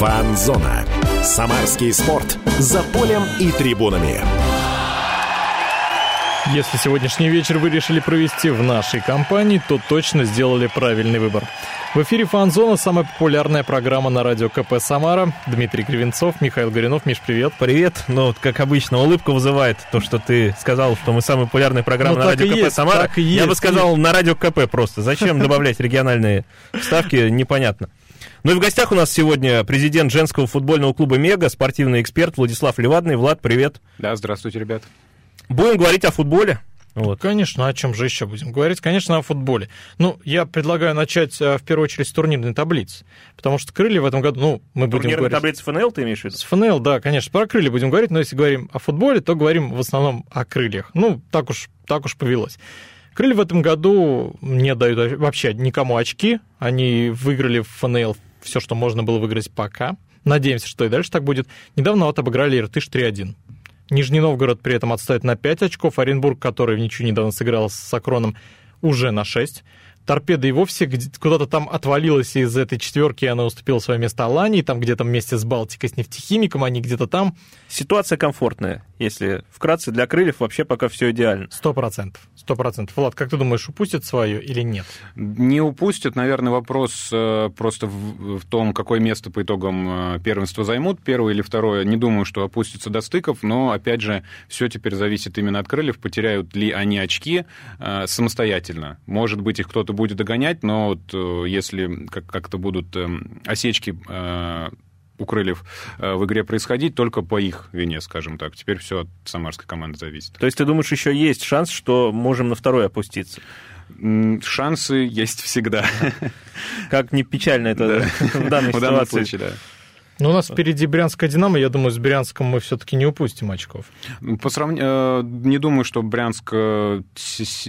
Фанзона. Самарский спорт. За полем и трибунами. Если сегодняшний вечер вы решили провести в нашей компании, то точно сделали правильный выбор. В эфире «Фанзона» самая популярная программа на радио КП «Самара». Дмитрий Кривенцов, Михаил Горинов. Миш, привет. Привет. Ну, как обычно, улыбка вызывает то, что ты сказал, что мы самая популярная программа Ну, на радио и КП есть, «Самара». так и Я бы есть. сказал, на радио КП просто. Зачем добавлять региональные вставки, непонятно. Ну и в гостях у нас сегодня президент женского футбольного клуба «Мега», спортивный эксперт Владислав Левадный. Влад, привет. Да, здравствуйте, ребят. Будем говорить о футболе. Вот. Конечно, о чем же еще будем говорить? Конечно, о футболе. Ну, я предлагаю начать э, в первую очередь с турнирной таблицы, потому что крылья в этом году, ну, мы будем Турнирная говорить... таблица ФНЛ ты имеешь в виду? С ФНЛ, да, конечно, про крылья будем говорить, но если говорим о футболе, то говорим в основном о крыльях. Ну, так уж, так уж повелось. Крылья в этом году не дают вообще никому очки. Они выиграли в ФНЛ все, что можно было выиграть пока. Надеемся, что и дальше так будет. Недавно вот обыграли Иртыш 3-1. Нижний Новгород при этом отставит на 5 очков. Оренбург, который в ничью недавно сыграл с Сокроном, уже на 6. Торпеда и вовсе куда-то там отвалилась из этой четверки, и она уступила свое место Алании, там где-то вместе с Балтикой, с нефтехимиком, они где-то там. Ситуация комфортная. Если вкратце, для крыльев вообще пока все идеально. Сто процентов. Сто процентов. Влад, как ты думаешь, упустит свое или нет? Не упустят, наверное, вопрос э, просто в, в том, какое место по итогам э, первенства займут, первое или второе. Не думаю, что опустится до стыков, но, опять же, все теперь зависит именно от крыльев, потеряют ли они очки э, самостоятельно. Может быть, их кто-то будет догонять, но вот э, если как- как-то будут э, осечки э, у крыльев в игре происходить только по их вине, скажем так. Теперь все от самарской команды зависит. То есть ты думаешь, еще есть шанс, что можем на второй опуститься? Шансы есть всегда. Как не печально это в данной ситуации. Ну, у нас впереди Брянская Динамо. Я думаю, с Брянском мы все-таки не упустим очков. По сравн- э, Не думаю, что Брянск э,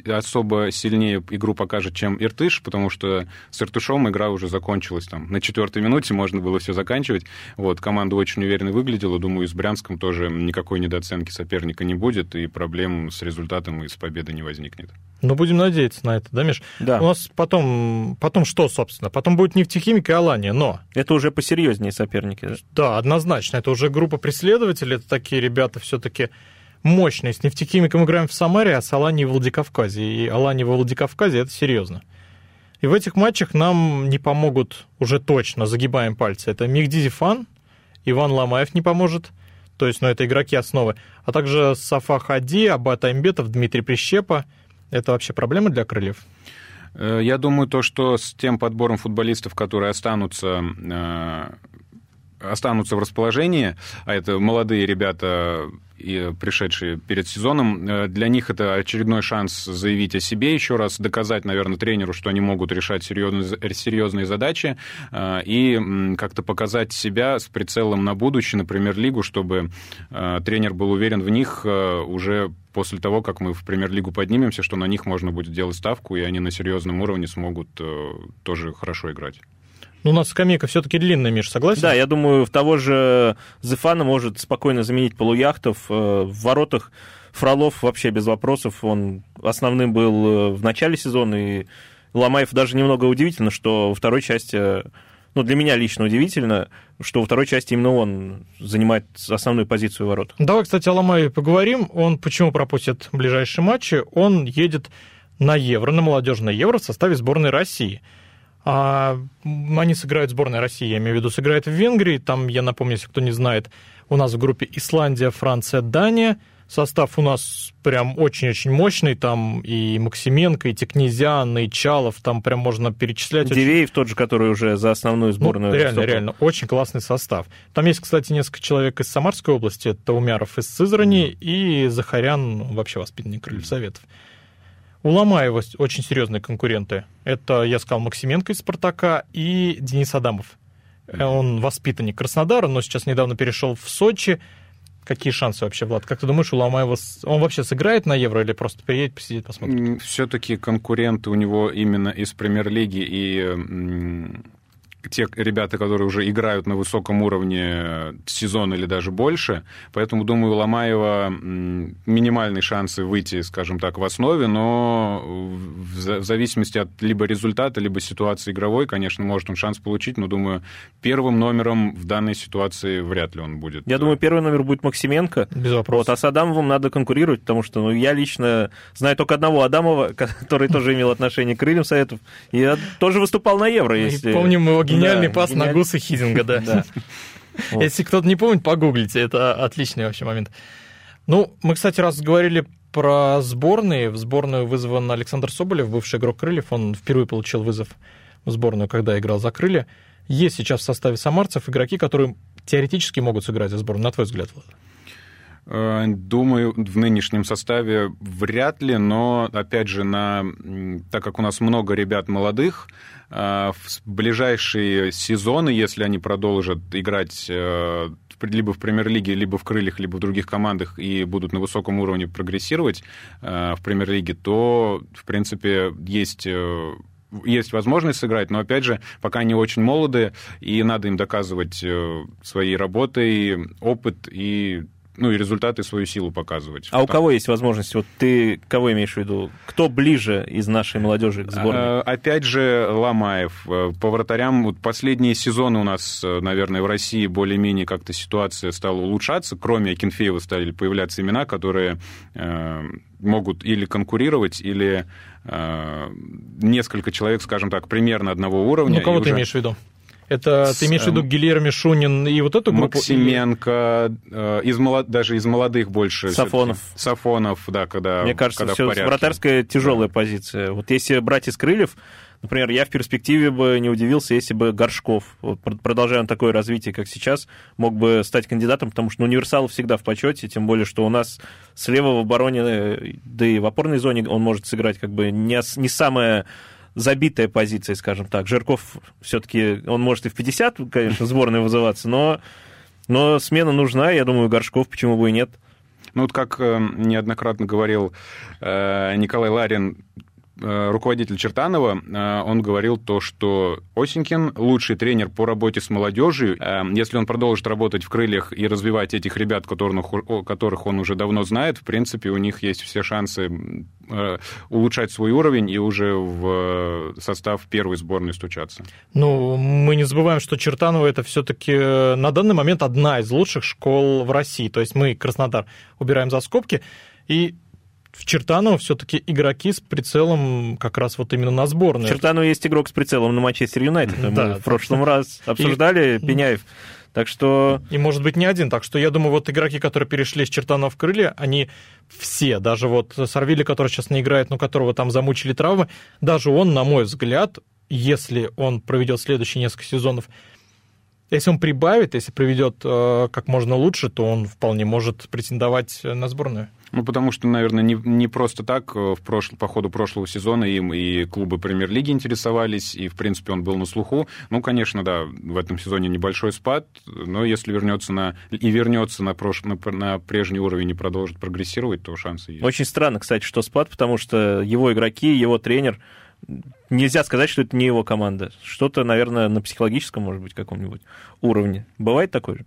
особо сильнее игру покажет, чем Иртыш, потому что с Иртышом игра уже закончилась. Там, на четвертой минуте можно было все заканчивать. Вот, команда очень уверенно выглядела. Думаю, и с Брянском тоже никакой недооценки соперника не будет, и проблем с результатом и с победой не возникнет. Ну, будем надеяться на это, да, Миш? Да. У нас потом, потом что, собственно? Потом будет нефтехимик и Алания, но... Это уже посерьезнее соперники. Да? Да, однозначно. Это уже группа преследователей. Это такие ребята все-таки мощные. С нефтехимиком играем в Самаре, а с Аланией в Владикавказе. И Алания во Владикавказе это серьезно. И в этих матчах нам не помогут уже точно, загибаем пальцы. Это Мигди Зифан, Иван Ломаев не поможет, то есть, ну, это игроки основы, а также Сафа Хади, Абат Аймбетов, Дмитрий Прищепа. Это вообще проблема для крыльев? Э, Я думаю, то, что с тем подбором футболистов, которые останутся, э, останутся в расположении, а это молодые ребята, пришедшие перед сезоном, э, для них это очередной шанс заявить о себе, еще раз доказать, наверное, тренеру, что они могут решать серьезные, серьезные задачи, э, и как-то показать себя с прицелом на будущее, на премьер-лигу, чтобы э, тренер был уверен в них уже после того, как мы в премьер-лигу поднимемся, что на них можно будет делать ставку, и они на серьезном уровне смогут тоже хорошо играть. Ну, у нас скамейка все-таки длинная, Миш, согласен? Да, я думаю, в того же Зефана может спокойно заменить полуяхтов. Э, В воротах Фролов вообще без вопросов. Он основным был э, в начале сезона, и Ломаев даже немного удивительно, что во второй части, э, ну, для меня лично удивительно, что во второй части именно он занимает основную позицию в воротах. Давай, кстати, о Ломаеве поговорим. Он почему пропустит ближайшие матчи? Он едет на Евро, на молодежное Евро в составе сборной России. А они сыграют сборная России, я имею в виду, сыграет в Венгрии. Там, я напомню, если кто не знает, у нас в группе Исландия, Франция, Дания. Состав у нас прям очень-очень мощный. Там и Максименко, и Текнезян, и Чалов. Там прям можно перечислять. очень- Дивеев тот же, который уже за основную ну, сборную. реально, выступал. реально, очень классный состав. Там есть, кстати, несколько человек из Самарской области, это Умяров из Сызрани и Захарян, ну, вообще воспитанник Крыльев Советов. У Ломаева очень серьезные конкуренты. Это, я сказал, Максименко из «Спартака» и Денис Адамов. Э, Он воспитанник Краснодара, но сейчас недавно перешел в Сочи. Какие шансы вообще, Влад? Как ты думаешь, у Ломаева... Он вообще сыграет на Евро или просто приедет, посидит, посмотрит? Все-таки конкуренты у него именно из премьер-лиги и те ребята, которые уже играют на высоком уровне сезон или даже больше. Поэтому, думаю, у Ломаева минимальные шансы выйти, скажем так, в основе, но в зависимости от либо результата, либо ситуации игровой, конечно, может он шанс получить, но, думаю, первым номером в данной ситуации вряд ли он будет. Я думаю, первый номер будет Максименко. Без вопросов. Вот, а с Адамовым надо конкурировать, потому что ну, я лично знаю только одного Адамова, который тоже имел отношение к крыльям Советов, и тоже выступал на Евро. Если... Помним его гениальный да, пас гениаль... на Гуса Хизинга, да. Если кто-то не помнит, погуглите, это отличный вообще момент. Ну, мы, кстати, раз говорили про сборные. В сборную вызван Александр Соболев, бывший игрок Крыльев. Он впервые получил вызов в сборную, когда играл за Крылья. Есть сейчас в составе самарцев игроки, которые теоретически могут сыграть за сборную, на твой взгляд, Влад? Э, думаю, в нынешнем составе вряд ли, но, опять же, на, так как у нас много ребят молодых, э, в ближайшие сезоны, если они продолжат играть э, либо в премьер-лиге, либо в крыльях, либо в других командах и будут на высоком уровне прогрессировать в премьер-лиге, то, в принципе, есть есть возможность сыграть, но, опять же, пока они очень молодые, и надо им доказывать своей работой опыт и ну и результаты свою силу показывать. А у кого есть возможность? Вот ты кого имеешь в виду? Кто ближе из нашей молодежи к сборной? А, опять же, Ломаев. Э, по вратарям вот последние сезоны у нас, э, наверное, в России более-менее как-то ситуация стала улучшаться. Кроме Акинфеева стали появляться имена, которые э, могут или конкурировать, или э, несколько человек, скажем так, примерно одного уровня. Ну, кого ты уже... имеешь в виду? Это ты имеешь в виду эм, Гильерми Шунин и вот эту группу? Максименко, э, из молод... даже из молодых больше. Сафонов. Сафонов, да, когда Мне кажется, когда все вратарская тяжелая да. позиция. Вот если брать из крыльев, Например, я в перспективе бы не удивился, если бы Горшков, вот, продолжая такое развитие, как сейчас, мог бы стать кандидатом, потому что ну, универсал всегда в почете, тем более, что у нас слева в обороне, да и в опорной зоне он может сыграть как бы не, не самое забитая позиция, скажем так. Жирков все-таки, он может и в 50, конечно, сборной вызываться, но, но смена нужна, я думаю, Горшков, почему бы и нет. Ну вот как э, неоднократно говорил э, Николай Ларин, руководитель Чертанова, э, он говорил то, что Осенькин лучший тренер по работе с молодежью. Э, если он продолжит работать в крыльях и развивать этих ребят, которых, которых он уже давно знает, в принципе, у них есть все шансы улучшать свой уровень и уже в состав первой сборной стучаться. Ну, мы не забываем, что Чертанова это все-таки на данный момент одна из лучших школ в России. То есть мы Краснодар убираем за скобки. И в Чертаново все-таки игроки с прицелом как раз вот именно на сборную. В Чертаново есть игрок с прицелом на Манчестер Юнайтед. Мы в прошлом раз обсуждали Пеняев. Так что... И может быть не один. Так что я думаю, вот игроки, которые перешли с Чертанова в крылья, они все, даже вот Сорвили, который сейчас не играет, но которого там замучили травмы, даже он, на мой взгляд, если он проведет следующие несколько сезонов, если он прибавит, если приведет э, как можно лучше, то он вполне может претендовать на сборную. Ну, потому что, наверное, не, не просто так э, в прошл, по ходу прошлого сезона им и клубы премьер-лиги интересовались, и, в принципе, он был на слуху. Ну, конечно, да, в этом сезоне небольшой спад, но если вернется на и вернется на, прош, на, на прежний уровень и продолжит прогрессировать, то шансы есть. Очень странно, кстати, что спад, потому что его игроки, его тренер нельзя сказать, что это не его команда. Что-то, наверное, на психологическом, может быть, каком-нибудь уровне. Бывает такое же?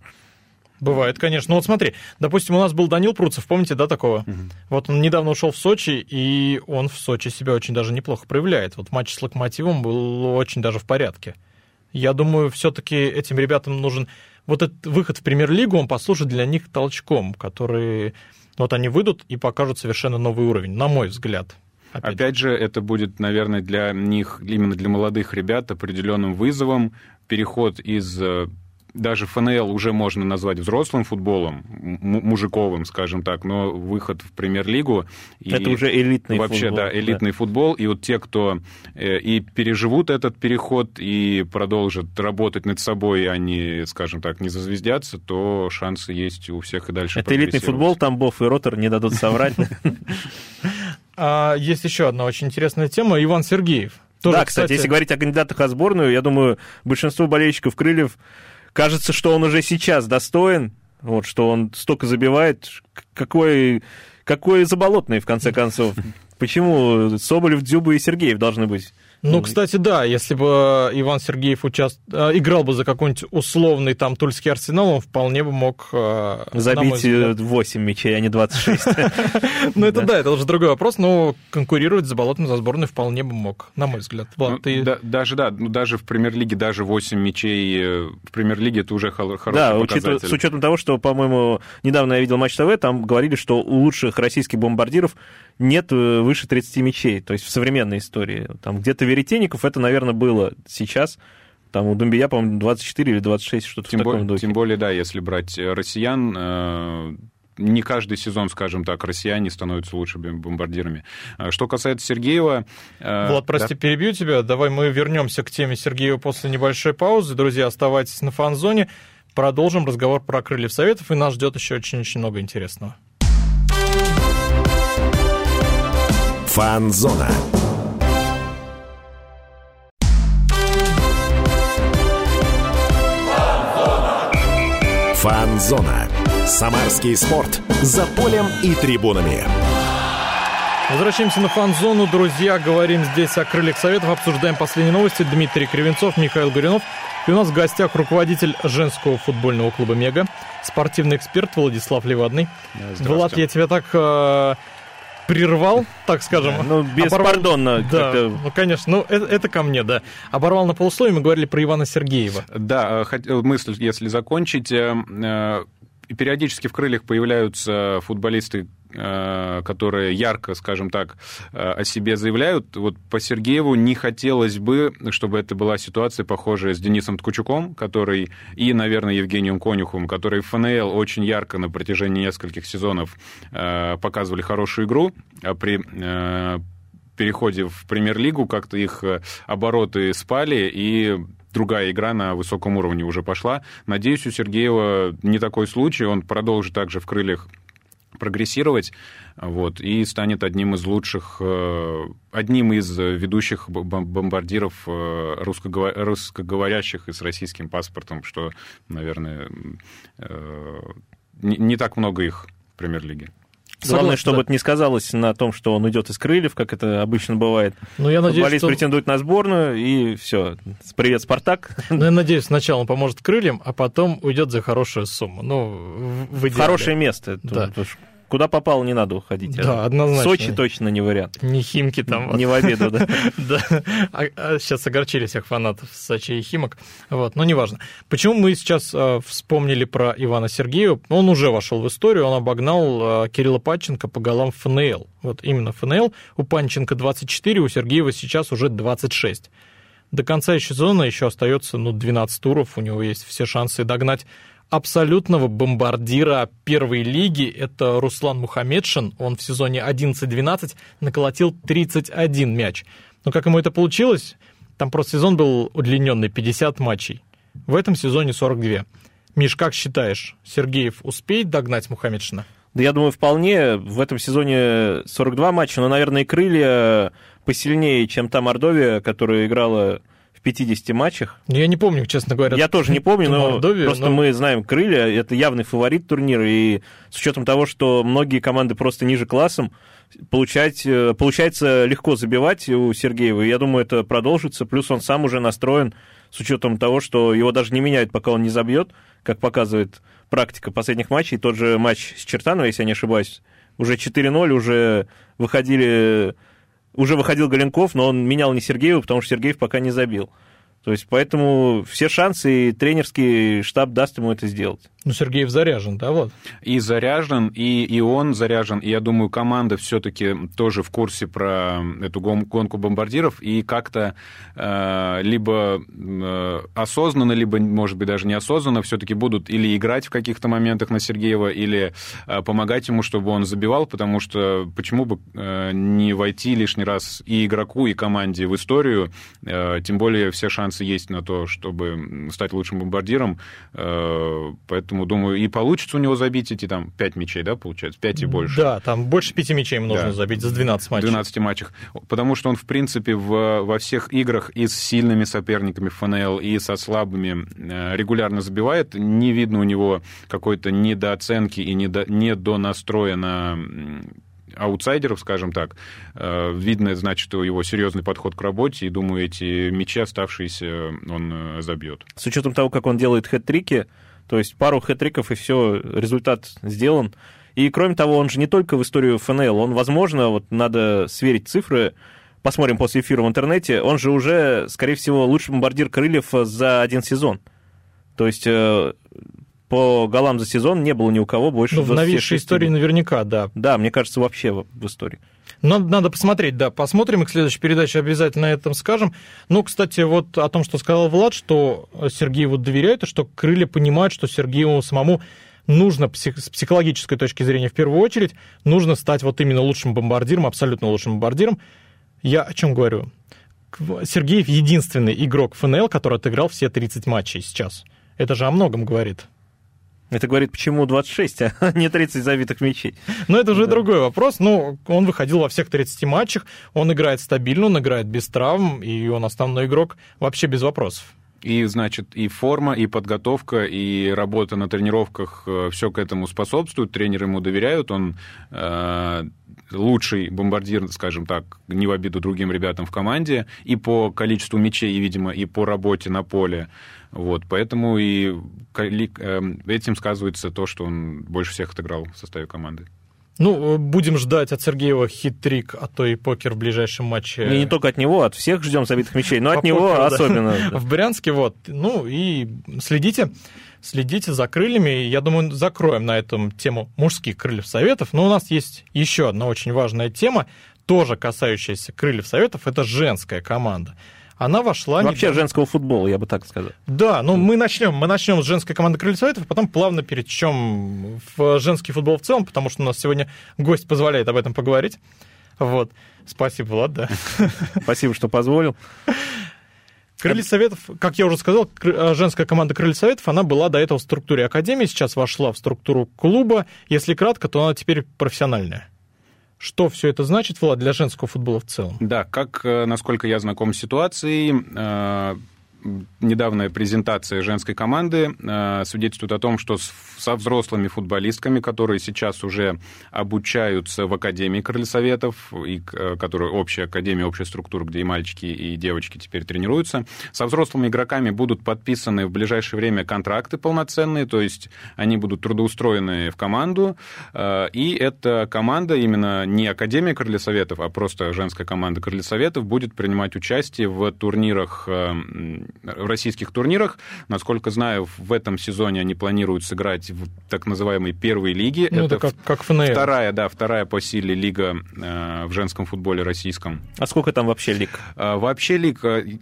Бывает, конечно. Ну вот смотри, допустим, у нас был Данил Пруцев, помните, да, такого? Угу. Вот он недавно ушел в Сочи, и он в Сочи себя очень даже неплохо проявляет. Вот матч с Локомотивом был очень даже в порядке. Я думаю, все-таки этим ребятам нужен вот этот выход в премьер-лигу, он послужит для них толчком, который вот они выйдут и покажут совершенно новый уровень, на мой взгляд. Опять, Опять же, это будет, наверное, для них, именно для молодых ребят, определенным вызовом переход из э, даже ФНЛ уже можно назвать взрослым футболом, мужиковым, скажем так, но выход в премьер-лигу... Это уже элитный вообще, футбол. Вообще, да, элитный да. футбол. И вот те, кто э, и переживут этот переход, и продолжат работать над собой, а не, скажем так, не зазвездятся, то шансы есть у всех и дальше Это элитный футбол, там Бов и Ротор не дадут соврать. А есть еще одна очень интересная тема. Иван Сергеев. да, кстати, если говорить о кандидатах о сборную, я думаю, большинство болельщиков Крыльев кажется, что он уже сейчас достоин, вот, что он столько забивает, какой, какой заболотный, в конце концов. Почему Соболев, Дзюба и Сергеев должны быть Ну, кстати, да, если бы Иван Сергеев участ... Э, играл бы за какой-нибудь условный там тульский арсенал, он вполне бы мог... Э, Забить 8 мячей, а не 26. Ну, это да, это уже другой вопрос, но конкурировать за болотом за сборной вполне бы мог, на мой взгляд. Ну, даже, да, ну, даже в премьер-лиге, даже 8 мячей э, в премьер-лиге это уже хороший да, с учетом того, что, по-моему, недавно я видел матч ТВ, там говорили, что у лучших российских бомбардиров нет выше 30 мячей, то есть в современной истории. Там где-то веретенников это, наверное, было сейчас. Там у Думбия, по-моему, 24 или 26, что-то тем в таком более, духе. Тем более, да, если брать э, россиян, э, не каждый сезон, скажем так, россияне становятся лучшими бомбардирами. Э, что касается Сергеева... Влад, прости, да? перебью тебя. Давай мы вернемся к теме Сергеева после небольшой паузы. Друзья, оставайтесь на фан-зоне. Продолжим разговор про крыльев советов, и нас ждет еще очень-очень много интересного. Фан-зона. Фан-зона. Самарский спорт. За полем и трибунами. Возвращаемся на фан-зону, друзья. Говорим здесь о крыльях советов, обсуждаем последние новости. Дмитрий Кривенцов, Михаил Горюнов. И у нас в гостях руководитель женского футбольного клуба «Мега», спортивный эксперт Владислав Левадный. Влад, я тебя так э, прервал, так скажем. Ну, беспардонно. Да, ну, конечно. Ну, это, это ко мне, да. Оборвал на полусловие, мы говорили про Ивана Сергеева. Да, э, мысль, если закончить. Периодически в крыльях появляются футболисты, Э, которые ярко, скажем так, э, о себе заявляют. Вот по Сергееву не хотелось бы, чтобы это была ситуация похожая с Денисом Ткачуком, который, и, наверное, Евгением Конюхом, которые в ФНЛ очень ярко на протяжении нескольких сезонов э, показывали хорошую игру, а при переходе в премьер-лигу как-то их обороты спали, и другая игра на высоком уровне уже пошла. Надеюсь, у Сергеева не такой случай, он продолжит также в крыльях прогрессировать, вот, и станет одним из лучших, э, одним из ведущих бомбардиров э, русскоговорящих и с российским паспортом, что, наверное, э, не так много их в премьер-лиге. Главное, чтобы да. это не сказалось на том, что он уйдет из крыльев, как это обычно бывает. Ну, я надеюсь, Футболист что... претендует на сборную, и все. Привет, Спартак. Ну, я надеюсь, сначала он поможет крыльям, а потом уйдет за хорошую сумму. Ну, в идеале. Хорошее место. Да. Куда попало, не надо уходить. Да, однозначно. Сочи точно не вариант. Не Химки там. Не в обеду, да. Да. А, сейчас а огорчили всех фанатов Сочи и Химок. Вот, но неважно. Почему мы сейчас а, вспомнили про Ивана Сергеева? Он уже вошел в историю, он обогнал Кирилла Панченко по голам ФНЛ. Вот именно ФНЛ. У Панченко 24, у Сергеева сейчас уже 26. До конца сезона еще остается ну, 12 туров, у него есть все шансы догнать абсолютного бомбардира первой лиги. Это Руслан Мухамедшин. Он в сезоне 11-12 наколотил 31 мяч. Но как ему это получилось? Там просто сезон был удлиненный, 50 матчей. В этом сезоне 42. Миш, как считаешь, Сергеев успеет догнать Мухамедшина? Да я думаю, вполне. В этом сезоне 42 матча, но, наверное, и крылья посильнее, чем та Мордовия, которая играла 50 матчах. Я не помню, честно говоря. Я тоже не помню, но Мордовию, просто но... мы знаем крылья, это явный фаворит турнира, и с учетом того, что многие команды просто ниже классом, получать, э, получается легко забивать у Сергеева, я думаю, это продолжится, плюс он сам уже настроен с учетом того, что его даже не меняют, пока он не забьет, как показывает практика последних матчей, тот же матч с Чертановой, если я не ошибаюсь, уже 4-0, уже выходили уже выходил Галенков, но он менял не Сергеева, потому что Сергеев пока не забил. То есть поэтому все шансы, и тренерский штаб даст ему это сделать. Ну, Сергеев заряжен, да, вот? И заряжен, и, и он заряжен, и я думаю, команда все-таки тоже в курсе про эту гонку бомбардиров, и как-то э, либо э, осознанно, либо, может быть, даже неосознанно все-таки будут или играть в каких-то моментах на Сергеева, или э, помогать ему, чтобы он забивал, потому что почему бы э, не войти лишний раз и игроку, и команде в историю, э, тем более все шансы есть на то, чтобы стать лучшим бомбардиром, э, поэтому Поэтому, думаю, и получится у него забить эти там 5 мячей, да, получается? 5 и больше. Да, там больше 5 мячей ему нужно да. забить за 12 матчей. 12 матчах. Потому что он, в принципе, в, во всех играх и с сильными соперниками ФНЛ, и со слабыми э, регулярно забивает. Не видно у него какой-то недооценки и недо, недонастроя на аутсайдеров, скажем так. Э, видно, значит, его серьезный подход к работе, и, думаю, эти мячи оставшиеся он забьет. С учетом того, как он делает хэт-трики, то есть пару хэт-триков, и все, результат сделан. И, кроме того, он же не только в историю ФНЛ, он, возможно, вот надо сверить цифры, посмотрим после эфира в интернете, он же уже, скорее всего, лучший бомбардир крыльев за один сезон. То есть по голам за сезон не было ни у кого больше Ну, в новейшей истории наверняка, да. Да, мне кажется, вообще в, в истории. Надо, надо посмотреть, да, посмотрим, и к следующей передаче обязательно этом скажем. Ну, кстати, вот о том, что сказал Влад, что Сергееву доверяют, и что крылья понимают, что Сергееву самому нужно псих, с психологической точки зрения в первую очередь, нужно стать вот именно лучшим бомбардиром, абсолютно лучшим бомбардиром. Я о чем говорю? Сергеев единственный игрок ФНЛ, который отыграл все 30 матчей сейчас. Это же о многом говорит. Это говорит, почему 26, а не 30 забитых мячей. Но это уже да. другой вопрос. Ну, он выходил во всех 30 матчах, он играет стабильно, он играет без травм, и он основной игрок вообще без вопросов. И, значит, и форма, и подготовка, и работа на тренировках, э, все к этому способствует, тренеры ему доверяют, он э, лучший бомбардир, скажем так, не в обиду другим ребятам в команде, и по количеству мячей, и, видимо, и по работе на поле. Вот, поэтому и эм, этим сказывается то, что он больше всех отыграл в составе команды. Ну, будем ждать от Сергеева хитрик, а то и покер в ближайшем матче. И не только от него, от всех ждем забитых мячей, но от него особенно. В Брянске, вот. Ну, и следите, следите за крыльями. Я думаю, закроем на этом тему мужских крыльев советов. Но у нас есть еще одна очень важная тема, тоже касающаяся крыльев советов. Это женская команда она вошла... Вообще недавно... женского футбола, я бы так сказал. Да, ну мы начнем, мы начнем с женской команды Крылья Советов, а потом плавно перетечем в женский футбол в целом, потому что у нас сегодня гость позволяет об этом поговорить. Вот. Спасибо, Влад, да. Спасибо, что позволил. Крылья Советов, как я уже сказал, э, женская команда Крылья Советов, она была до этого в структуре Академии, сейчас вошла в структуру клуба. Если кратко, то она теперь профессиональная. Что все это значит, Влад, для женского футбола в целом? Да, как, э, насколько я знаком с ситуацией, э, недавняя презентация женской команды э, свидетельствует о том, что со взрослыми футболистками, которые сейчас уже обучаются в Академии Крыльсоветов, и, э, которая общая академия, общая структура, где и мальчики, и девочки теперь тренируются, со взрослыми игроками будут подписаны в ближайшее время контракты полноценные, то есть они будут трудоустроены в команду, э, и эта команда, именно не Академия Крыльсоветов, а просто женская команда Крыльсоветов, будет принимать участие в турнирах российских турнирах. Насколько знаю, в этом сезоне они планируют сыграть в так называемой первой лиге. Ну, это, это как, как ФНЛ. Вторая, да, вторая по силе лига э, в женском футболе российском. А сколько там вообще лиг? Э, вообще лиг, э,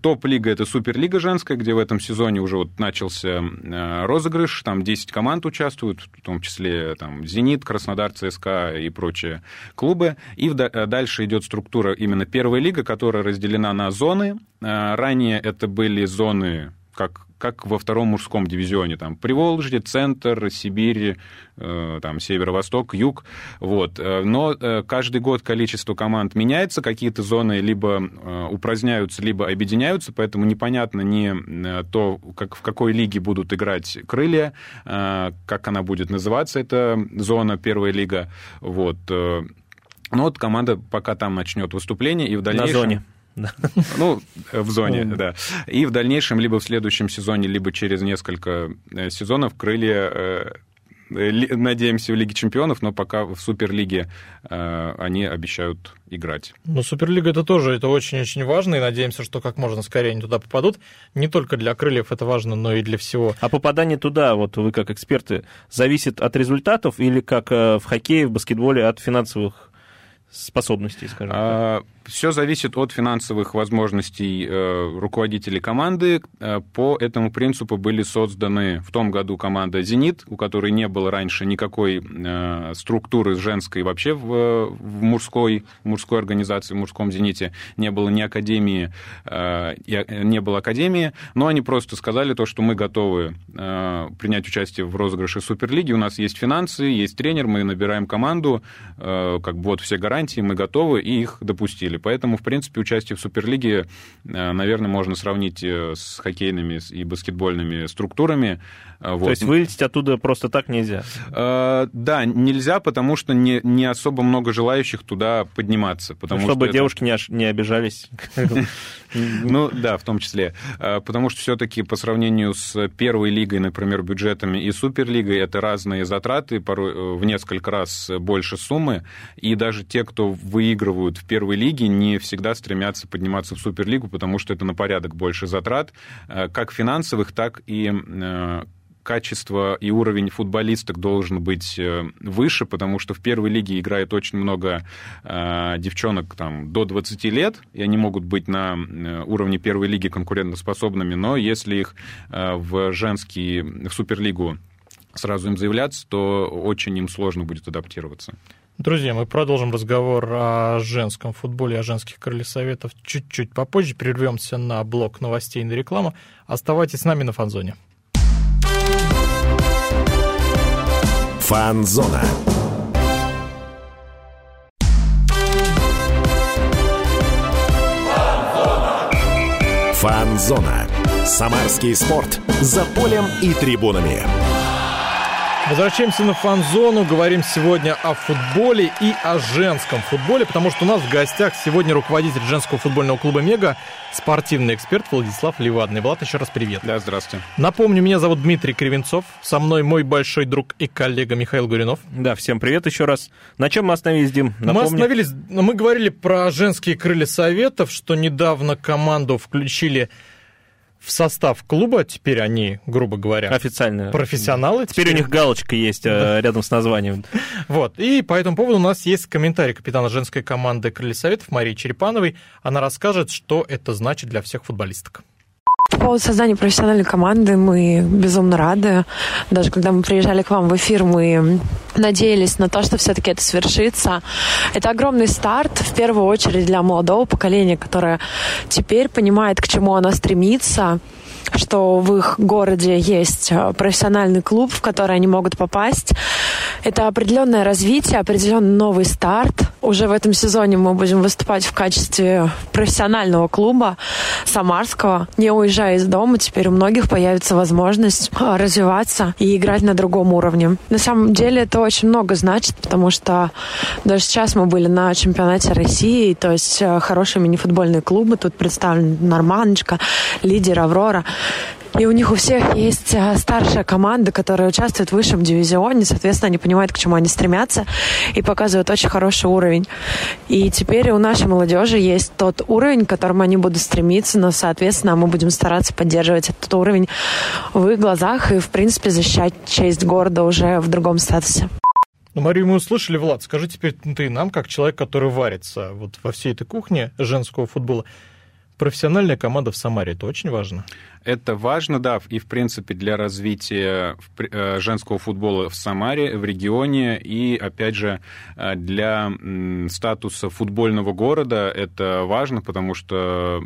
топ-лига это Суперлига женская, где в этом сезоне уже вот начался э, розыгрыш, там 10 команд участвуют, в том числе там Зенит, Краснодар, ЦСКА и прочие клубы. И в, э, дальше идет структура именно первая лига, которая разделена на зоны. Э, ранее это были зоны, как, как во втором мужском дивизионе, там, Приволжье, Центр, Сибирь, э, там, Северо-Восток, Юг, вот. Э, но э, каждый год количество команд меняется, какие-то зоны либо э, упраздняются, либо объединяются, поэтому непонятно не то, как, в какой лиге будут играть крылья, как она будет называться, эта зона, первая лига, вот. Ну вот команда пока там начнет выступление, и в дальнейшем... На зоне. Ну, в зоне, да. И в дальнейшем, либо в следующем сезоне, либо через несколько э, сезонов крылья э, надеемся в Лиге чемпионов, но пока в Суперлиге э, они обещают играть. Ну, Суперлига это тоже это очень-очень важно, и надеемся, что как можно скорее они туда попадут. Не только для крыльев это важно, но и для всего. А попадание туда, вот вы как эксперты, зависит от результатов или как в хоккее, в баскетболе от финансовых способностей, скажем а, так? Все зависит от финансовых возможностей э, руководителей команды. Э, по этому принципу были созданы в том году команда «Зенит», у которой не было раньше никакой э, структуры женской вообще в, в мужской, мужской организации, в мужском «Зените». Не было ни академии, не было академии, но они просто сказали то, что мы готовы принять участие в розыгрыше Суперлиги. У нас есть финансы, есть тренер, мы набираем команду, как бы вот все гарантии, мы готовы, и их допустили выиграли. Поэтому, в принципе, участие в Суперлиге, наверное, можно сравнить с хоккейными и баскетбольными структурами. Вот. То есть вылететь оттуда просто так нельзя? Да, нельзя, потому что не, не особо много желающих туда подниматься. Потому ну, чтобы что девушки это... не, не обижались. Ну да, в том числе. Потому что все-таки по сравнению с первой лигой, например, бюджетами и суперлигой, это разные затраты, порой в несколько раз больше суммы. И даже те, кто выигрывают в первой лиге, не всегда стремятся подниматься в суперлигу, потому что это на порядок больше затрат, как финансовых, так и качество и уровень футболисток должен быть э, выше, потому что в первой лиге играет очень много э, девчонок там, до 20 лет, и они могут быть на э, уровне первой лиги конкурентоспособными, но если их э, в женский, в суперлигу сразу им заявляться, то очень им сложно будет адаптироваться. Друзья, мы продолжим разговор о женском футболе, о женских крыльях советов чуть-чуть попозже. Прервемся на блок новостей и на рекламу. Оставайтесь с нами на Фанзоне. Фанзона. Фанзона. Самарский спорт. За полем и трибунами. Возвращаемся на фан-зону. Говорим сегодня о футболе и о женском футболе, потому что у нас в гостях сегодня руководитель женского футбольного клуба «Мега», спортивный эксперт Владислав Левадный. Влад, еще раз привет. Да, здравствуйте. Напомню, меня зовут Дмитрий Кривенцов. Со мной мой большой друг и коллега Михаил Гуринов. Да, всем привет еще раз. На чем мы остановились, Дим? Напомни. Мы остановились, мы говорили про женские крылья советов, что недавно команду включили в состав клуба, теперь они, грубо говоря, официально профессионалы. Теперь, теперь у них галочка есть э, да. рядом с названием. Вот, и по этому поводу у нас есть комментарий капитана женской команды Крылья Советов Марии Черепановой. Она расскажет, что это значит для всех футболисток. По поводу создания профессиональной команды мы безумно рады. Даже когда мы приезжали к вам в эфир, мы надеялись на то, что все-таки это свершится. Это огромный старт, в первую очередь, для молодого поколения, которое теперь понимает, к чему оно стремится, что в их городе есть э, профессиональный клуб, в который они могут попасть. Это определенное развитие, определенный новый старт. Уже в этом сезоне мы будем выступать в качестве профессионального клуба самарского. Не уезжая из дома, теперь у многих появится возможность э, развиваться и играть на другом уровне. На самом деле это очень много значит, потому что даже сейчас мы были на чемпионате России, то есть э, хорошие мини-футбольные клубы. Тут представлены Норманочка, Лидер, Аврора. И у них у всех есть а, старшая команда, которая участвует в высшем дивизионе. Соответственно, они понимают, к чему они стремятся и показывают очень хороший уровень. И теперь у нашей молодежи есть тот уровень, к которому они будут стремиться, но, соответственно, мы будем стараться поддерживать этот уровень в их глазах и, в принципе, защищать честь города уже в другом статусе. Ну, Марию мы услышали, Влад, скажи теперь ты нам, как человек, который варится вот во всей этой кухне женского футбола, профессиональная команда в Самаре, это очень важно? Это важно, да, и, в принципе, для развития э, женского футбола в Самаре, в регионе, и, опять же, э, для статуса футбольного города это важно, потому что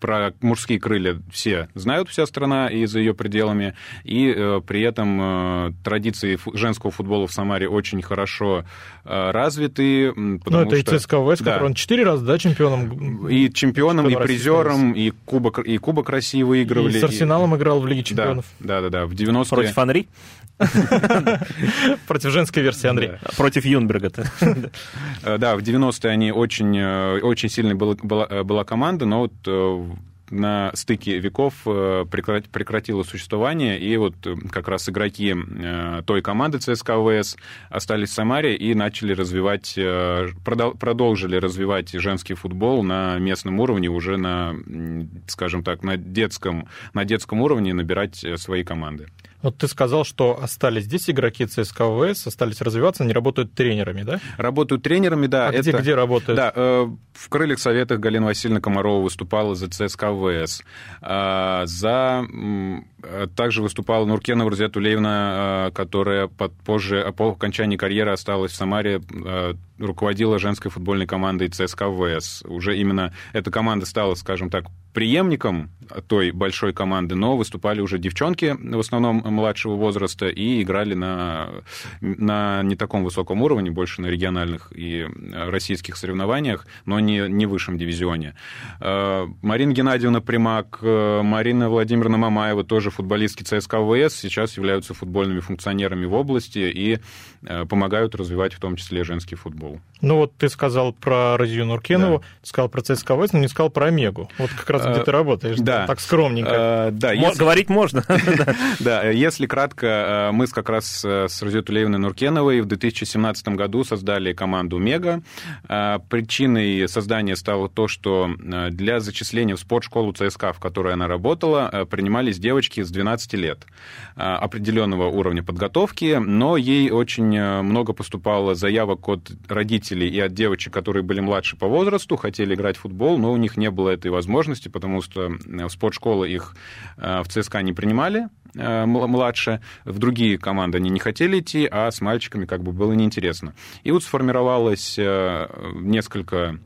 про мужские крылья все знают, вся страна и за ее пределами, и э, при этом традиции женского футбола в Самаре очень хорошо развиты. Ну, это что... и ЦСКА ВС, да. который он четыре раза, да, чемпионом? И чемпионом, и призером, и кубок, и кубок России выигрывали. И с Арсеналом играл в Лиге чемпионов. Да, да, да. В 90 Против Анри? Против женской версии Анри. Против Юнберга. Да, в 90-е они очень, э, очень сильной была команда, но вот э, на стыке веков э, прекратило существование, и вот э, как раз игроки э, той команды ЦСКА ВС остались в Самаре и начали развивать, продолжили развивать женский футбол на местном уровне, уже на, скажем так, на детском, на детском уровне набирать свои команды. Вот ты сказал, что остались здесь игроки ЦСКА ВС, остались развиваться, они работают тренерами, да? Работают тренерами, да. А это... где, где работают? Да, э, в «Крыльях Советах» Галина Васильевна Комарова выступала за ЦСКА ВС. А, за... Также выступала Нуркена Урзет Улеевна, которая позже, по окончании карьеры осталась в Самаре руководила женской футбольной командой ЦСКА ВС. Уже именно эта команда стала, скажем так, преемником той большой команды, но выступали уже девчонки, в основном младшего возраста, и играли на, на не таком высоком уровне, больше на региональных и российских соревнованиях, но не, не высшем дивизионе. Э, Марина Геннадьевна Примак, э, Марина Владимировна Мамаева, тоже футболистки ЦСКА ВС, сейчас являются футбольными функционерами в области и э, помогают развивать в том числе женский футбол. Ну вот ты сказал про Розию Нуркенову, да. сказал про ЦСКА ВС, но не сказал про Омегу. Вот как раз где ты работаешь, да. так скромненько. А, да, если... Говорить можно. Да, если кратко, мы как раз с Розией Тулеевной Нуркеновой в 2017 году создали команду «Мега». Причиной создания стало то, что для зачисления в спортшколу ЦСКА, в которой она работала, принимались девочки с 12 лет определенного уровня подготовки, но ей очень много поступало заявок от родителей и от девочек, которые были младше по возрасту, хотели играть в футбол, но у них не было этой возможности, потому что в спортшколы их э, в ЦСКА не принимали э, младше, в другие команды они не хотели идти, а с мальчиками как бы было неинтересно. И вот сформировалось э, несколько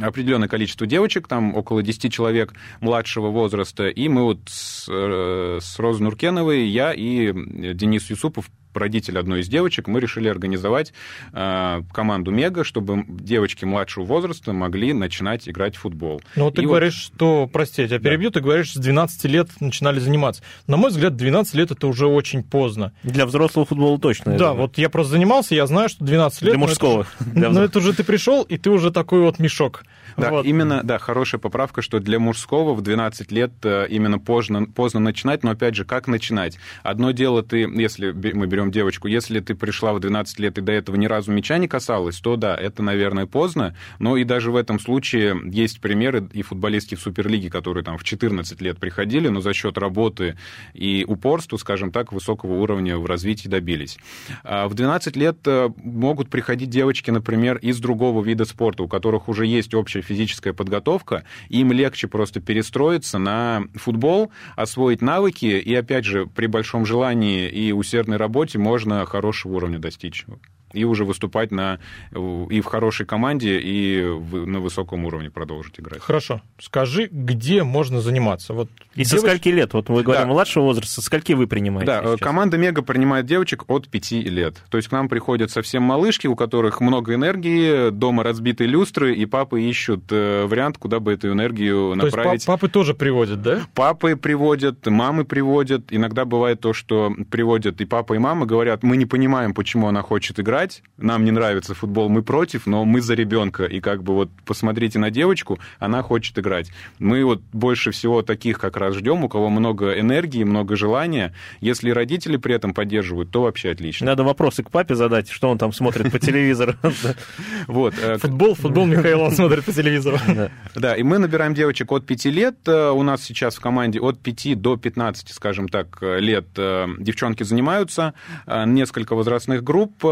определенное количество девочек, там около 10 человек младшего возраста, и мы вот с, с Розой Нуркеновой, я и Денис Юсупов родитель одной из девочек, мы решили организовать э, команду Мега, чтобы девочки младшего возраста могли начинать играть в футбол. Ну, ты и говоришь, вот... что, прости, я тебя перебью, да. ты говоришь, с 12 лет начинали заниматься. На мой взгляд, 12 лет это уже очень поздно. Для взрослого футбола точно. Да, вот я просто занимался, я знаю, что 12 лет... Для мужского. Но это уже ты пришел, и ты уже такой вот мешок. Да, вот. именно, да, хорошая поправка, что для мужского в 12 лет э, именно поздно, поздно начинать, но опять же, как начинать? Одно дело ты, если мы берем девочку, если ты пришла в 12 лет и до этого ни разу мяча не касалась, то да, это, наверное, поздно, но и даже в этом случае есть примеры и футболистки в Суперлиге, которые там в 14 лет приходили, но за счет работы и упорства, скажем так, высокого уровня в развитии добились. А в 12 лет э, могут приходить девочки, например, из другого вида спорта, у которых уже есть общая физическая подготовка, им легче просто перестроиться на футбол, освоить навыки, и опять же, при большом желании и усердной работе можно хорошего уровня достичь и уже выступать на, и в хорошей команде, и в, на высоком уровне продолжить играть. Хорошо. Скажи, где можно заниматься? Вот и девоч... со скольки лет? Вот мы говорим да. младшего возраста, со скольки вы принимаете? Да, сейчас? команда Мега принимает девочек от 5 лет. То есть к нам приходят совсем малышки, у которых много энергии, дома разбитые люстры, и папы ищут э, вариант, куда бы эту энергию направить. То есть папы тоже приводят, да? Папы приводят, мамы приводят. Иногда бывает то, что приводят и папа, и мама говорят, мы не понимаем, почему она хочет играть, играть, нам не нравится футбол, мы против, но мы за ребенка. И как бы вот посмотрите на девочку, она хочет играть. Мы вот больше всего таких как раз ждем, у кого много энергии, много желания. Если родители при этом поддерживают, то вообще отлично. Надо вопросы к папе задать, что он там смотрит по телевизору. Вот. Э, футбол, футбол Михаил он смотрит по телевизору. Да, и мы набираем девочек от 5 лет. Э, у нас сейчас в команде от 5 до 15, скажем так, лет э, девчонки занимаются. Несколько возрастных групп.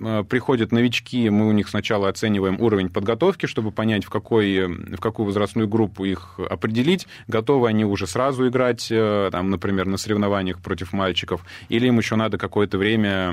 Э, приходят новички, мы у них сначала оцениваем уровень подготовки, чтобы понять, в, какой, в какую возрастную группу их определить, готовы они уже сразу играть, э, там, например, на соревнованиях против мальчиков, или им еще надо какое-то время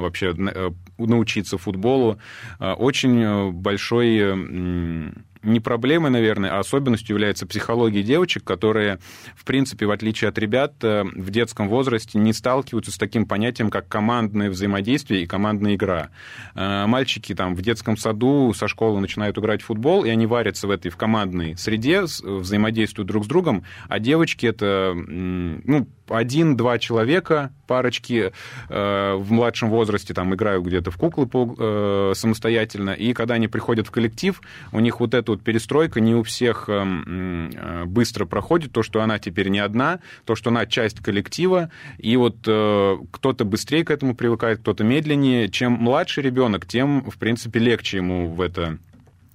вообще э, научиться футболу. Очень большой не проблемой, наверное, а особенностью является психология девочек, которые, в принципе, в отличие от ребят, э, в детском возрасте не сталкиваются с таким понятием, как командное взаимодействие и командная игра. Э, мальчики там в детском саду со школы начинают играть в футбол, и они варятся в этой в командной среде, взаимодействуют друг с другом, а девочки это, ну, один-два человека, парочки э, в младшем возрасте там играют где-то в куклы э, самостоятельно, и когда они приходят в коллектив, у них вот эта вот перестройка не у всех э, э, быстро проходит, то, что она теперь не одна, то, что она часть коллектива, и вот э, кто-то быстрее к этому привыкает, кто-то медленнее. Чем младший ребенок, тем, в принципе, легче ему в это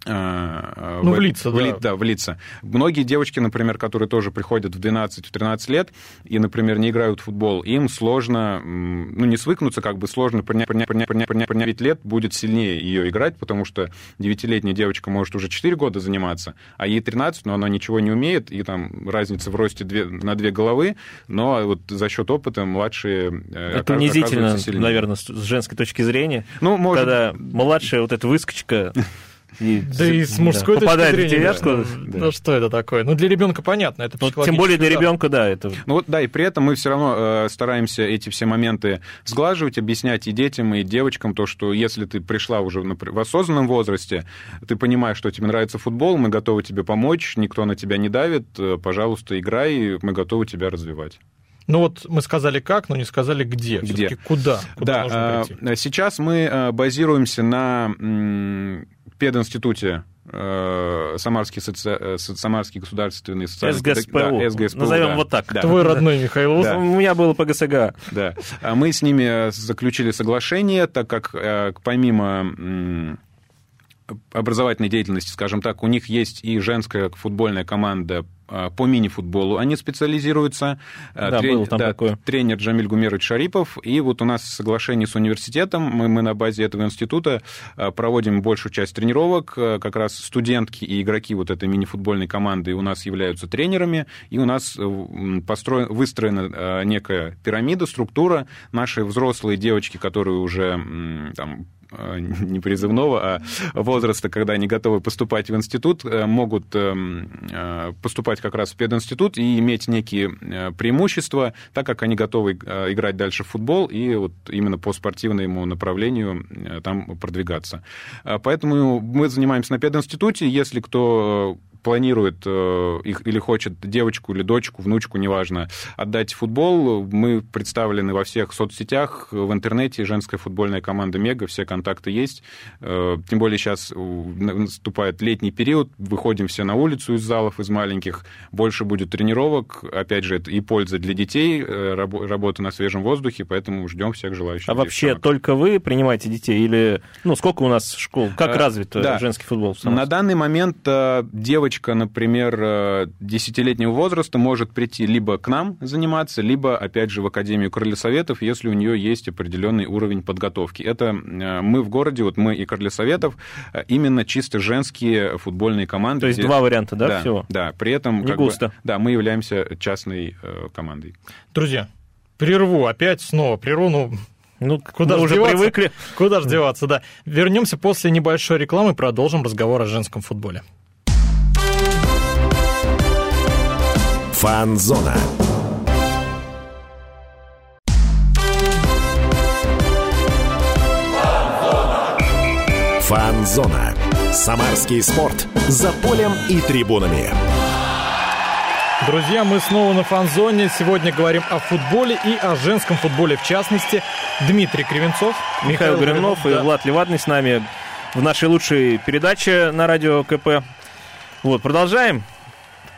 ну, в, в лица, в, да. да, в лица. Многие девочки, например, которые тоже приходят в 12-13 лет и, например, не играют в футбол, им сложно, ну, не свыкнуться, как бы сложно принять, принять, принять, принять, принять, принять лет будет сильнее ее играть, потому что 9-летняя девочка может уже 4 года заниматься, а ей 13, но она ничего не умеет, и там разница в росте две, на две головы, но вот за счет опыта младшие э, Это унизительно, наверное, с женской точки зрения, ну, может... когда младшая вот эта выскочка и, да и с мужской да. точки зрения. Девятку, да. Ну что это такое? Ну для ребенка понятно, это ну, Тем более для ребенка, да. Это... Ну вот да, и при этом мы все равно э, стараемся эти все моменты сглаживать, объяснять и детям, и девочкам то, что если ты пришла уже в осознанном возрасте, ты понимаешь, что тебе нравится футбол, мы готовы тебе помочь, никто на тебя не давит, э, пожалуйста, играй, мы готовы тебя развивать. Ну вот мы сказали как, но не сказали где. Где? Куда? Куда да, нужно прийти? Э, сейчас мы базируемся на пединституте э, Самарский, соци... Э, Самарский государственный социальный... СГСПУ. Да, СГСПУ Назовем да. вот так. Да. Твой родной Михаил. Да. У меня было по ГСГ. Да. А мы с ними заключили соглашение, так как э, помимо образовательной деятельности, скажем так, у них есть и женская футбольная команда а, по мини-футболу. Они специализируются. А, да, Трен... был там да, такое. Тренер Джамиль Гумерович Шарипов. И вот у нас соглашение с университетом. Мы, мы на базе этого института а, проводим большую часть тренировок. Как раз студентки и игроки вот этой мини-футбольной команды у нас являются тренерами. И у нас э, построен, выстроена некая пирамида, структура. Наши взрослые девочки, которые уже там, не призывного, а возраста, когда они готовы поступать в институт, э, могут э, поступать как раз в пединститут и иметь некие преимущества, так как они готовы играть дальше в футбол и вот именно по спортивному направлению там продвигаться. Поэтому мы занимаемся на пединституте. Если кто планирует э, их или хочет девочку или дочку, внучку, неважно, отдать футбол, мы представлены во всех соцсетях, в интернете, женская футбольная команда «Мега», все контакты есть. Э, тем более сейчас наступает летний период, выходим все на улицу из залов, из маленьких, больше будет тренировок, опять же, это и польза для детей, э, работа на свежем воздухе, поэтому ждем всех желающих. А вообще девчонок. только вы принимаете детей или, ну, сколько у нас школ, как развит да. женский футбол? На данный момент девочка, например, э, десятилетнего возраста может прийти либо к нам заниматься, либо, опять же, в Академию Крылья Советов, если у нее есть определенный уровень подготовки. Это э, мы в городе, вот мы и Крылья Советов, э, именно чисто женские футбольные команды. То есть где... два варианта, да, да всего? Да, при этом... Не густо. Бы, да, мы являемся частной командой. Друзья, прерву опять снова, прерву, ну, ну, куда же уже деваться? привыкли. Куда же деваться, да. Вернемся после небольшой рекламы и продолжим разговор о женском футболе. Фанзона. Фанзона. Самарский спорт. За полем и трибунами. Друзья, мы снова на фанзоне. Сегодня говорим о футболе и о женском футболе в частности. Дмитрий Кривенцов, Михаил, Михаил Горюнов и да. Влад Левадный с нами в нашей лучшей передаче на радио КП. Вот, продолжаем.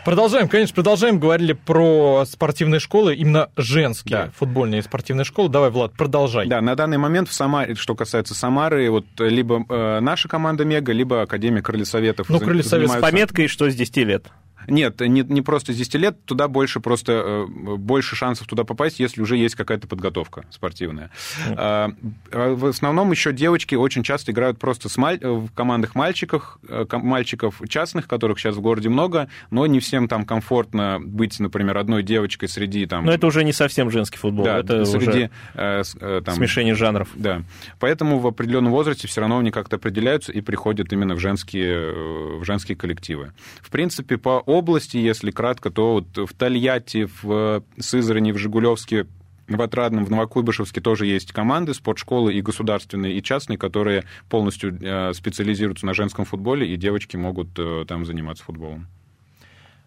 Продолжаем, конечно, продолжаем. Говорили про спортивные школы, именно женские да. футбольные спортивные школы. Давай, Влад, продолжай. Да, на данный момент в Самаре, что касается Самары, вот либо э, наша команда Мега, либо Академия Крыльсоветов. Ну, Крыльсовет с пометкой, что с 10 лет. Нет, не, не просто с 10 лет, туда больше просто э, больше шансов туда попасть, если уже есть какая-то подготовка спортивная. Mm. В основном еще девочки очень часто играют просто с маль... в командах мальчиков, э, мальчиков частных, которых сейчас в городе много, но не всем там комфортно быть, например, одной девочкой среди там... Но это уже не совсем женский футбол, да, это среди уже там, смешение жанров. Да, поэтому в определенном возрасте все равно они как-то определяются и приходят именно в женские, в женские коллективы. В принципе, по области, если кратко, то вот в Тольятти, в Сызрани, в Жигулевске в Отрадном, в Новокуйбышевске тоже есть команды, спортшколы и государственные, и частные, которые полностью э, специализируются на женском футболе, и девочки могут э, там заниматься футболом.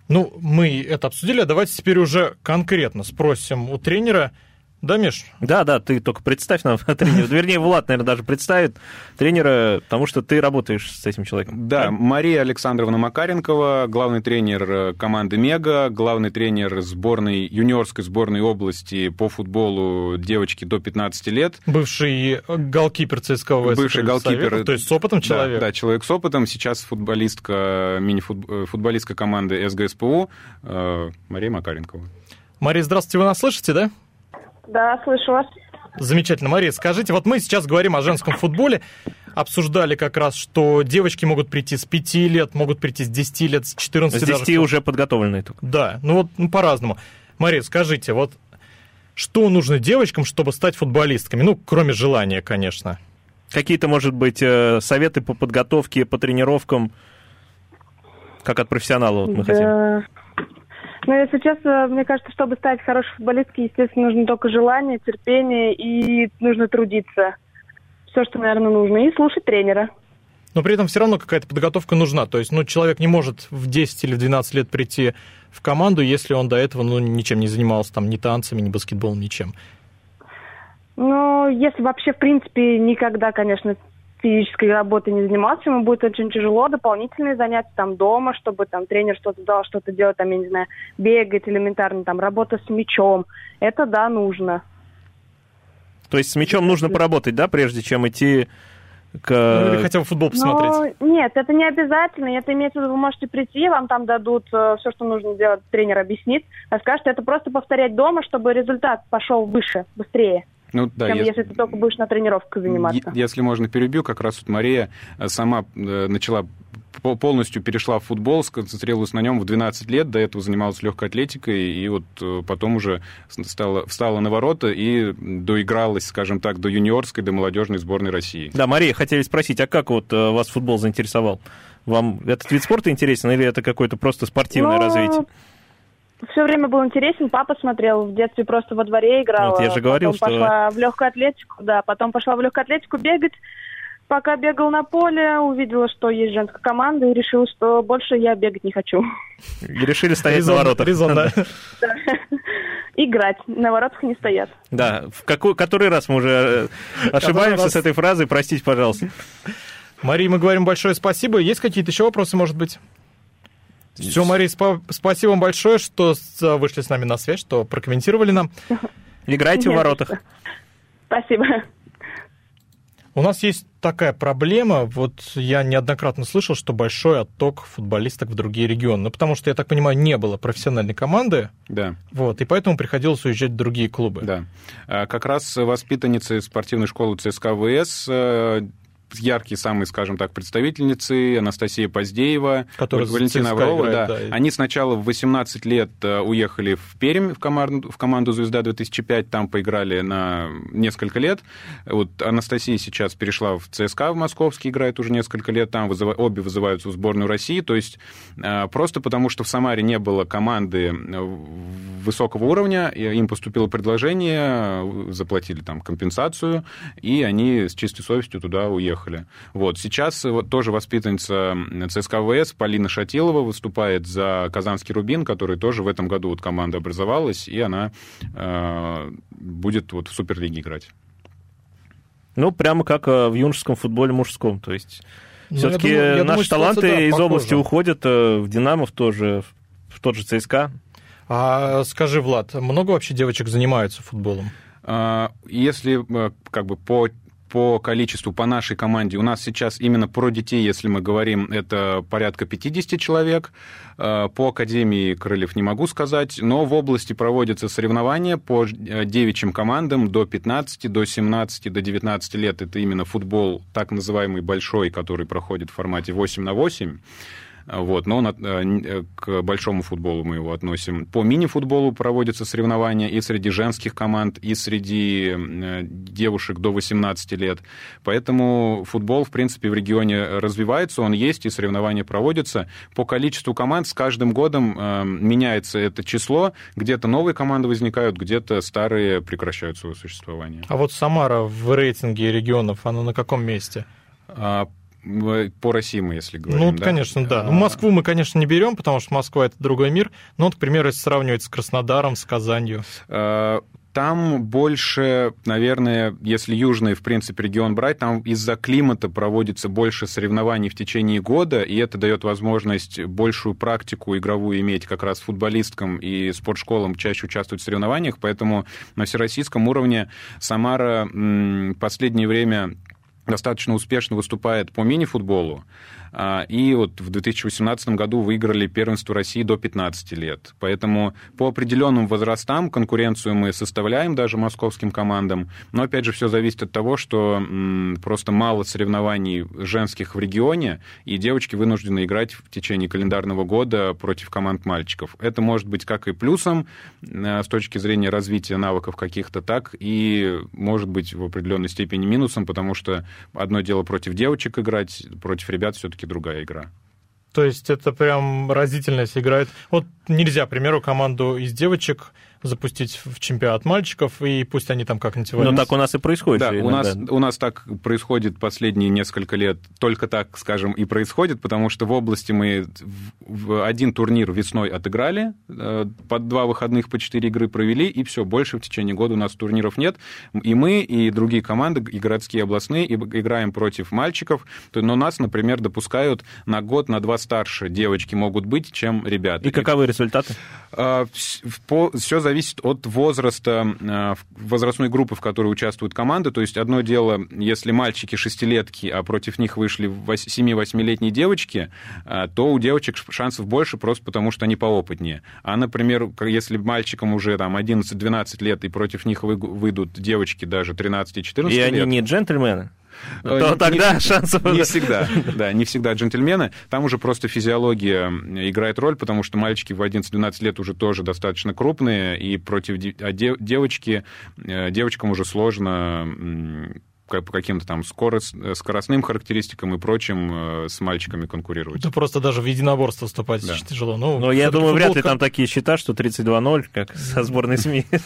Ну, мы это обсудили, а давайте теперь уже конкретно спросим у тренера, да, Миш? Да, да, ты только представь нам тренера. Вернее, Влад, наверное, даже представит тренера, потому что ты работаешь с этим человеком. Да, Мария Александровна Макаренкова, главный тренер э, команды «Мега», главный тренер сборной, юниорской сборной области по футболу девочки до 15 лет. Бывший голкипер ЦСКА ВС. Бывший голкипер. То есть с опытом человек. Да, да, человек с опытом. Сейчас футболистка, мини-футболистка э, команды СГСПУ э, Мария Макаренкова. Мария, здравствуйте, вы нас слышите, да? Да, слышу вас. Замечательно. Мария, скажите, вот мы сейчас говорим о женском футболе, обсуждали как раз, что девочки могут прийти с 5 лет, могут прийти с 10 лет, с 14 С 10 даже. уже подготовленные только. Да, ну вот ну, по-разному. Мария, скажите, вот что нужно девочкам, чтобы стать футболистками? Ну, кроме желания, конечно. Какие-то, может быть, э, советы по подготовке, по тренировкам, как от профессионала вот мы да. хотим? Ну, если честно, мне кажется, чтобы стать хорошей футболисткой, естественно, нужно только желание, терпение и нужно трудиться. Все, что, наверное, нужно. И слушать тренера. Но при этом все равно какая-то подготовка нужна. То есть, ну, человек не может в 10 или в 12 лет прийти в команду, если он до этого, ну, ничем не занимался, там, ни танцами, ни баскетболом, ничем. Ну, если вообще, в принципе, никогда, конечно, физической работой не занимался, ему будет очень тяжело. Дополнительные занятия там дома, чтобы там тренер что-то дал, что-то делать, там, я не знаю, бегать элементарно, там, работа с мячом. Это, да, нужно. То есть с мячом нужно поработать, да, прежде чем идти к... Ну, или хотя бы футбол посмотреть. Ну, нет, это не обязательно. Это имеется в виду, вы можете прийти, вам там дадут э, все, что нужно делать, тренер объяснит, а скажет, это просто повторять дома, чтобы результат пошел выше, быстрее. Ну, да, чем если... если ты только будешь на тренировках заниматься. Если можно перебью, как раз вот Мария э, сама э, начала полностью перешла в футбол, сконцентрировалась на нем в 12 лет, до этого занималась легкой атлетикой, и вот э, потом уже стала, встала на ворота и доигралась, скажем так, до юниорской, до молодежной сборной России. Да, Мария, хотели спросить, а как вот вас футбол заинтересовал? Вам этот вид спорта интересен или это какое-то просто спортивное ну, развитие? Все время был интересен. Папа смотрел в детстве просто во дворе играл. Вот я же говорил, потом что... пошла в легкую атлетику, да, потом пошла в легкую атлетику бегать. Пока бегал на поле, увидела, что есть женская команда, и решила, что больше я бегать не хочу. И решили стоять резон, на воротах. Резон, да. Играть. На воротах не стоят. Да. В какой, который раз мы уже э, ошибаемся с этой фразой, простите, пожалуйста. Мария, мы говорим большое спасибо. Есть какие-то еще вопросы, может быть? Все, Мария, спа- спасибо вам большое, что вышли с нами на связь, что прокомментировали нам. Играйте в воротах. Спасибо. У нас есть такая проблема, вот я неоднократно слышал, что большой отток футболисток в другие регионы. Ну, потому что, я так понимаю, не было профессиональной команды. Да. Вот, и поэтому приходилось уезжать в другие клубы. Да. А, как раз воспитанницы спортивной школы ЦСКА ВС э, яркие самые, скажем так, представительницы, Анастасия Поздеева, Которая Валентина Аврова, да. да. Они сначала в 18 лет э, уехали в Пермь в команду, в команду «Звезда-2005», там поиграли на несколько лет. Вот Анастасия сейчас перешла в ЦСКА в Московский, играет уже несколько лет там, вызыв... обе вызываются в сборную России, то есть э, просто потому, что в Самаре не было команды э, высокого уровня, им поступило предложение, заплатили там компенсацию, и они с чистой совестью туда уехали уехали. Вот. Сейчас вот тоже воспитанница ЦСКА ВС Полина Шатилова выступает за Казанский Рубин, который тоже в этом году вот команда образовалась, и она э, будет вот в Суперлиге играть. Ну, прямо как э, в юношеском футболе мужском. То есть ну, все-таки наши думаю, таланты да, из похоже. области уходят э, в Динамо, в, тоже, в тот же ЦСКА. А скажи, Влад, много вообще девочек занимаются футболом? А, если э, как бы по по количеству, по нашей команде, у нас сейчас именно про детей, если мы говорим, это порядка 50 человек. Э, по Академии Крыльев не могу сказать, но в области проводятся соревнования по э, девичьим командам до 15, до 17, до 19 лет. Это именно футбол, так называемый большой, который проходит в формате 8 на 8. Вот, но э, э, к большому футболу мы его относим. По мини-футболу проводятся соревнования и среди женских команд, и среди э, девушек до 18 лет. Поэтому футбол, в принципе, в регионе развивается, он есть, и соревнования проводятся. По количеству команд с каждым годом меняется это число. Где-то новые команды возникают, где-то старые прекращают свое существование. А вот Самара в рейтинге регионов, она на каком месте? А, по России мы, если говорим. Ну, да? конечно, да. Ну, Москву мы, конечно, не берем, потому что Москва это другой мир. Но, вот, к примеру, если сравнивать с Краснодаром, с Казанью. А, Там больше, наверное, если южный, в принципе, регион брать, там из-за климата проводится больше соревнований в течение года, и это дает возможность большую практику игровую иметь как раз футболисткам и спортшколам чаще участвовать в соревнованиях, поэтому на всероссийском уровне Самара в последнее время достаточно успешно выступает по мини-футболу. А, и вот в 2018 году выиграли первенство России до 15 лет. Поэтому по определенным возрастам конкуренцию мы составляем даже московским командам. Но опять же все зависит от того, что просто мало соревнований женских в регионе, и девочки вынуждены играть в течение календарного года против команд мальчиков. Это может быть как и плюсом э, с точки зрения развития навыков каких-то, так и может быть в определенной степени минусом, потому что одно дело против девочек играть, против ребят все-таки все-таки другая игра. То есть это прям разительность играет. Вот нельзя, к примеру, команду из девочек запустить в чемпионат мальчиков, и пусть они там как-нибудь... Ну, так у нас и происходит. Да, у нас, у нас так происходит последние несколько лет, только так, скажем, и происходит, потому что в области мы в один турнир весной отыграли, э, под два выходных по четыре игры провели, и все, больше в течение года у нас турниров нет. И мы, и другие команды, и городские, и областные, и играем против мальчиков, но нас, например, допускают на год, на два старше девочки могут быть, чем ребята. И каковы результаты? А, Все зависит от возраста, а, возрастной группы, в которой участвуют команды. То есть одно дело, если мальчики шестилетки, а против них вышли 7-8-летние девочки, а, то у девочек шансов больше просто потому, что они поопытнее. А, например, если мальчикам уже там 11-12 лет, и против них выйдут девочки даже 13-14 лет... И они не джентльмены? Э, то тогда не, шансов... Не всегда, да, не всегда джентльмены. Там уже просто физиология играет роль, потому что мальчики в 11-12 лет уже тоже достаточно крупные, и против а девочки, э, девочкам уже сложно по каким-то там скорост, скоростным характеристикам и прочим э, с мальчиками конкурировать. Да просто даже в единоборство вступать да. тяжело. Ну, Но я думаю, вряд ли там такие счета, что 32-0, как со сборной СМИ.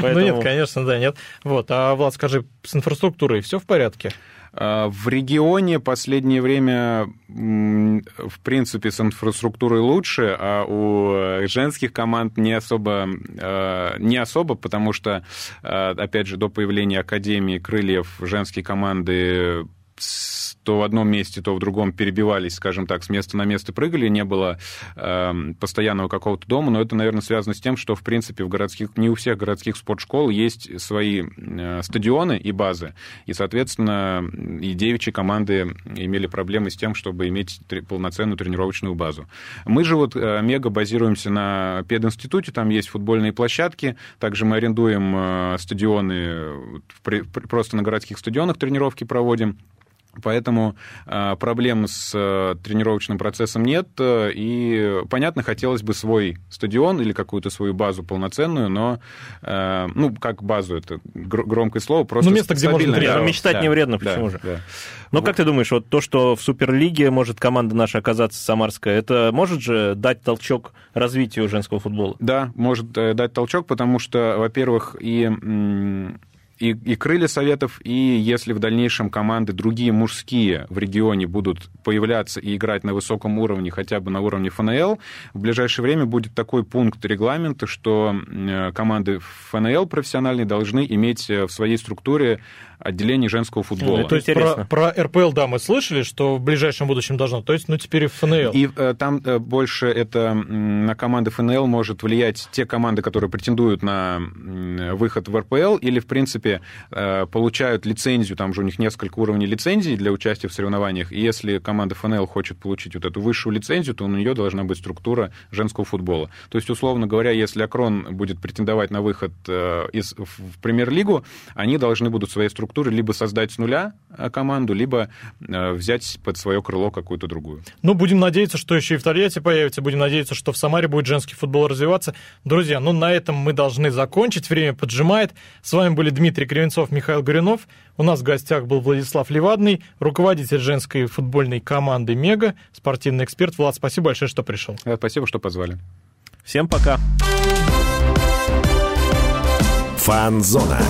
Ну нет, конечно, да, нет. Вот, а, Влад, скажи, с инфраструктурой все в порядке? А, в регионе последнее время, в принципе, с инфраструктурой лучше, а у женских команд не особо, а, не особо потому что, опять же, до появления Академии крыльев женские команды то в одном месте, то в другом перебивались, скажем так, с места на место прыгали, не было э, постоянного какого-то дома, но это, наверное, связано с тем, что, в принципе, в городских, не у всех городских спортшкол есть свои э, стадионы и базы, и, соответственно, и девичьи команды имели проблемы с тем, чтобы иметь полноценную тренировочную базу. Мы же вот э, мега базируемся на пединституте, там есть футбольные площадки, также мы арендуем э, стадионы, просто на городских стадионах тренировки проводим, Поэтому э, проблем с э, тренировочным процессом нет. Э, и, понятно, хотелось бы свой стадион или какую-то свою базу полноценную, но, ну, как базу, это громкое слово, просто Ну, место, где можно тренироваться. Да, мечтать да, не вредно, почему да, же? Да. Но вот. как ты думаешь, вот то, что в Суперлиге может команда наша оказаться самарская, это может же дать толчок развитию женского футбола? Да, может дать толчок, потому что, во-первых, и и, и крылья советов, и если в дальнейшем команды другие мужские в регионе будут появляться и играть на высоком уровне, хотя бы на уровне ФНЛ, в ближайшее время будет такой пункт регламента, что э, команды ФНЛ профессиональные должны иметь э, в своей структуре отделение женского футбола. Ну, то есть про, про РПЛ, да, мы слышали, что в ближайшем будущем должно, то есть, ну, теперь и ФНЛ. И э, там э, больше это на команды ФНЛ может влиять те команды, которые претендуют на выход в РПЛ или, в принципе, э, получают лицензию, там же у них несколько уровней лицензий для участия в соревнованиях, и если команда ФНЛ хочет получить вот эту высшую лицензию, то у нее должна быть структура женского футбола. То есть, условно говоря, если Акрон будет претендовать на выход э, из, в премьер-лигу, они должны будут своей структурой структуры либо создать с нуля э, команду, либо э, взять под свое крыло какую-то другую. Ну, будем надеяться, что еще и в Тольятти появится, будем надеяться, что в Самаре будет женский футбол развиваться. Друзья, ну на этом мы должны закончить, время поджимает. С вами были Дмитрий Кривенцов, Михаил Горюнов. У нас в гостях был Владислав Левадный, руководитель женской футбольной команды «Мега», спортивный эксперт. Влад, спасибо большое, что пришел. Э, спасибо, что позвали. Всем пока. Фанзона.